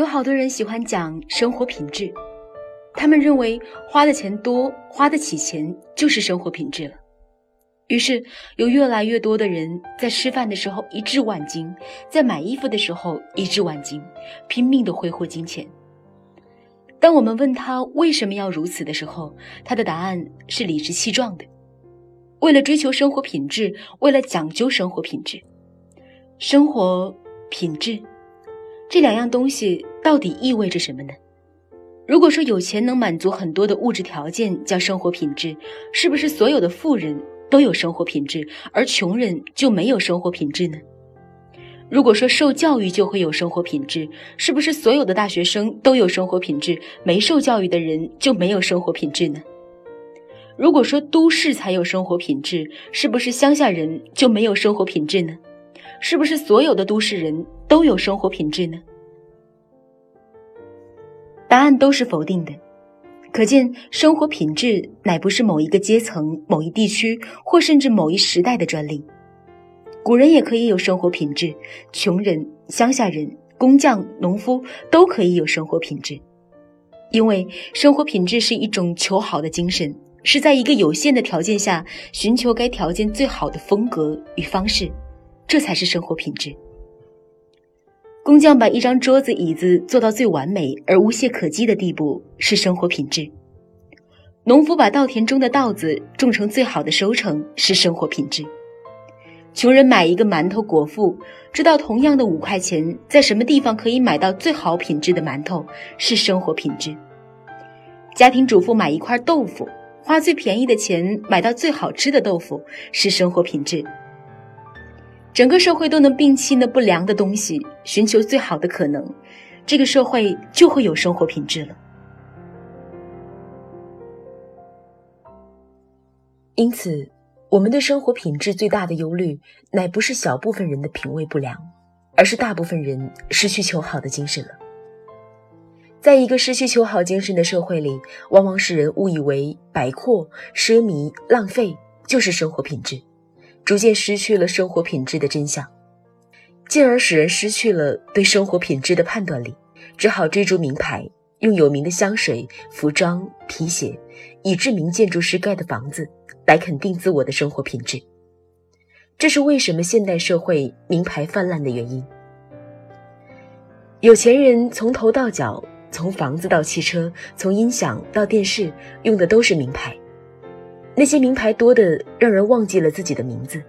有好多人喜欢讲生活品质，他们认为花的钱多，花得起钱就是生活品质了。于是，有越来越多的人在吃饭的时候一掷万金，在买衣服的时候一掷万金，拼命的挥霍金钱。当我们问他为什么要如此的时候，他的答案是理直气壮的：为了追求生活品质，为了讲究生活品质。生活品质这两样东西到底意味着什么呢？如果说有钱能满足很多的物质条件叫生活品质，是不是所有的富人？都有生活品质，而穷人就没有生活品质呢？如果说受教育就会有生活品质，是不是所有的大学生都有生活品质，没受教育的人就没有生活品质呢？如果说都市才有生活品质，是不是乡下人就没有生活品质呢？是不是所有的都市人都有生活品质呢？答案都是否定的。可见，生活品质乃不是某一个阶层、某一地区或甚至某一时代的专利。古人也可以有生活品质，穷人、乡下人、工匠、农夫都可以有生活品质。因为生活品质是一种求好的精神，是在一个有限的条件下寻求该条件最好的风格与方式，这才是生活品质。工匠把一张桌子、椅子做到最完美而无懈可击的地步，是生活品质；农夫把稻田中的稻子种成最好的收成，是生活品质；穷人买一个馒头果腹，知道同样的五块钱在什么地方可以买到最好品质的馒头，是生活品质；家庭主妇买一块豆腐，花最便宜的钱买到最好吃的豆腐，是生活品质。整个社会都能摒弃那不良的东西，寻求最好的可能，这个社会就会有生活品质了。因此，我们对生活品质最大的忧虑，乃不是小部分人的品味不良，而是大部分人失去求好的精神了。在一个失去求好精神的社会里，往往使人误以为摆阔、奢靡、浪费就是生活品质。逐渐失去了生活品质的真相，进而使人失去了对生活品质的判断力，只好追逐名牌，用有名的香水、服装、皮鞋，以知名建筑师盖的房子来肯定自我的生活品质。这是为什么现代社会名牌泛滥的原因。有钱人从头到脚，从房子到汽车，从音响到电视，用的都是名牌。那些名牌多的让人忘记了自己的名字。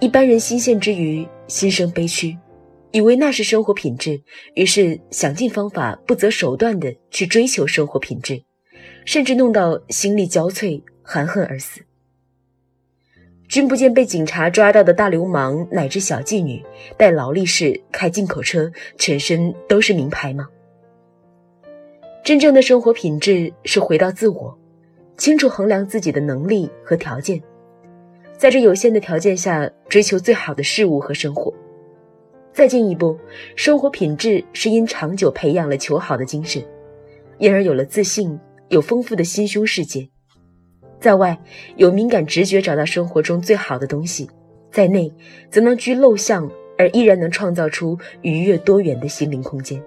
一般人新鲜之余，心生悲屈，以为那是生活品质，于是想尽方法、不择手段的去追求生活品质，甚至弄到心力交瘁、含恨而死。君不见被警察抓到的大流氓乃至小妓女，戴劳力士、开进口车，全身都是名牌吗？真正的生活品质是回到自我。清楚衡量自己的能力和条件，在这有限的条件下追求最好的事物和生活。再进一步，生活品质是因长久培养了求好的精神，因而有了自信，有丰富的心胸世界。在外有敏感直觉，找到生活中最好的东西；在内则能居陋巷，而依然能创造出愉悦多元的心灵空间。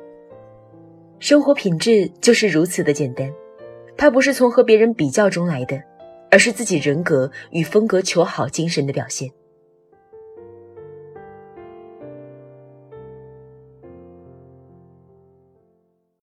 生活品质就是如此的简单。它不是从和别人比较中来的，而是自己人格与风格求好精神的表现。